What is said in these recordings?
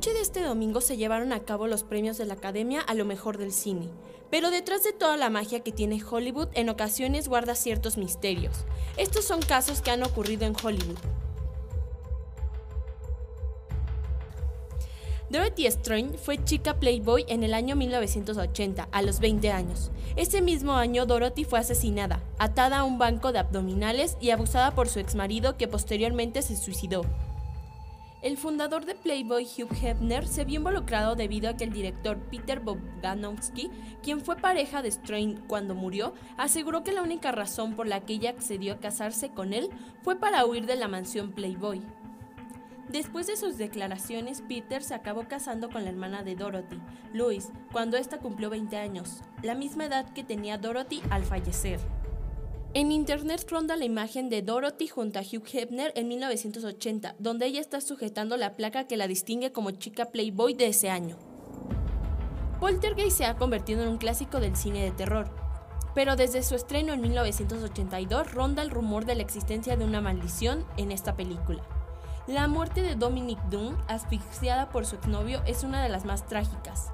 Noche de este domingo se llevaron a cabo los premios de la Academia a lo mejor del cine, pero detrás de toda la magia que tiene Hollywood en ocasiones guarda ciertos misterios. Estos son casos que han ocurrido en Hollywood. Dorothy Strange fue chica Playboy en el año 1980, a los 20 años. Ese mismo año Dorothy fue asesinada, atada a un banco de abdominales y abusada por su exmarido que posteriormente se suicidó. El fundador de Playboy, Hugh Hefner, se vio involucrado debido a que el director Peter Bogdanowski, quien fue pareja de Strain cuando murió, aseguró que la única razón por la que ella accedió a casarse con él fue para huir de la mansión Playboy. Después de sus declaraciones, Peter se acabó casando con la hermana de Dorothy, Louise, cuando ésta cumplió 20 años, la misma edad que tenía Dorothy al fallecer. En internet ronda la imagen de Dorothy junto a Hugh Hefner en 1980, donde ella está sujetando la placa que la distingue como chica Playboy de ese año. Poltergeist se ha convertido en un clásico del cine de terror, pero desde su estreno en 1982 ronda el rumor de la existencia de una maldición en esta película. La muerte de Dominic Dunn, asfixiada por su exnovio, es una de las más trágicas.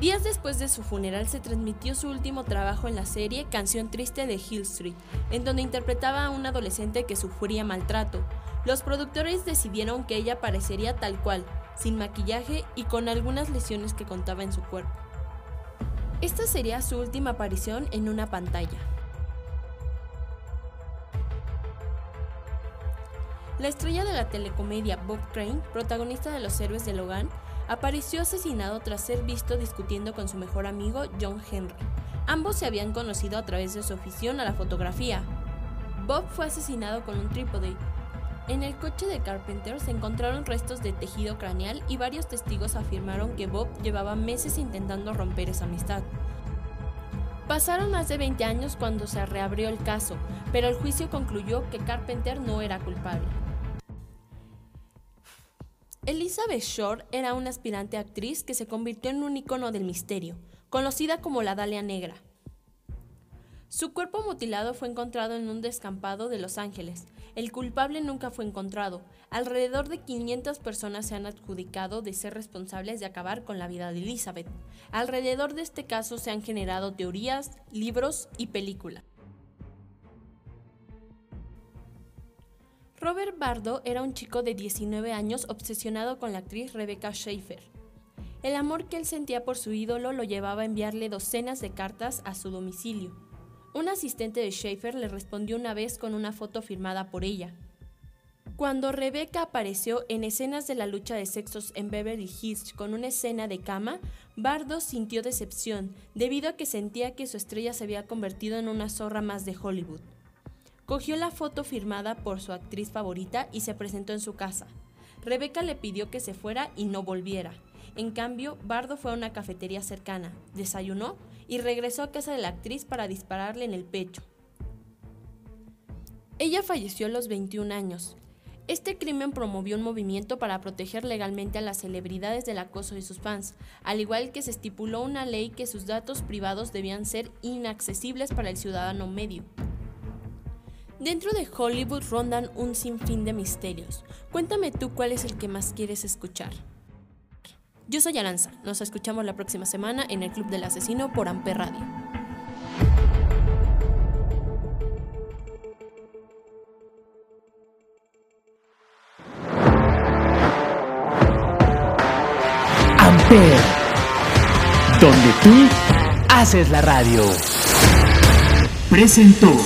Días después de su funeral se transmitió su último trabajo en la serie Canción Triste de Hill Street, en donde interpretaba a un adolescente que sufría maltrato. Los productores decidieron que ella parecería tal cual, sin maquillaje y con algunas lesiones que contaba en su cuerpo. Esta sería su última aparición en una pantalla. La estrella de la telecomedia Bob Crane, protagonista de Los Héroes de Logan, apareció asesinado tras ser visto discutiendo con su mejor amigo John Henry. Ambos se habían conocido a través de su afición a la fotografía. Bob fue asesinado con un trípode. En el coche de Carpenter se encontraron restos de tejido craneal y varios testigos afirmaron que Bob llevaba meses intentando romper esa amistad. Pasaron más de 20 años cuando se reabrió el caso, pero el juicio concluyó que Carpenter no era culpable. Elizabeth Shore era una aspirante actriz que se convirtió en un icono del misterio, conocida como la Dalia Negra. Su cuerpo mutilado fue encontrado en un descampado de Los Ángeles. El culpable nunca fue encontrado. Alrededor de 500 personas se han adjudicado de ser responsables de acabar con la vida de Elizabeth. Alrededor de este caso se han generado teorías, libros y películas. Robert Bardo era un chico de 19 años obsesionado con la actriz Rebecca Schaefer. El amor que él sentía por su ídolo lo llevaba a enviarle docenas de cartas a su domicilio. Un asistente de Schaefer le respondió una vez con una foto firmada por ella. Cuando Rebecca apareció en escenas de la lucha de sexos en Beverly Hills con una escena de cama, Bardo sintió decepción debido a que sentía que su estrella se había convertido en una zorra más de Hollywood. Cogió la foto firmada por su actriz favorita y se presentó en su casa. Rebeca le pidió que se fuera y no volviera. En cambio, Bardo fue a una cafetería cercana, desayunó y regresó a casa de la actriz para dispararle en el pecho. Ella falleció a los 21 años. Este crimen promovió un movimiento para proteger legalmente a las celebridades del acoso de sus fans, al igual que se estipuló una ley que sus datos privados debían ser inaccesibles para el ciudadano medio. Dentro de Hollywood rondan un sinfín de misterios. Cuéntame tú cuál es el que más quieres escuchar. Yo soy Aranza. Nos escuchamos la próxima semana en el Club del Asesino por Amper Radio. Amper, donde tú haces la radio. Presentó.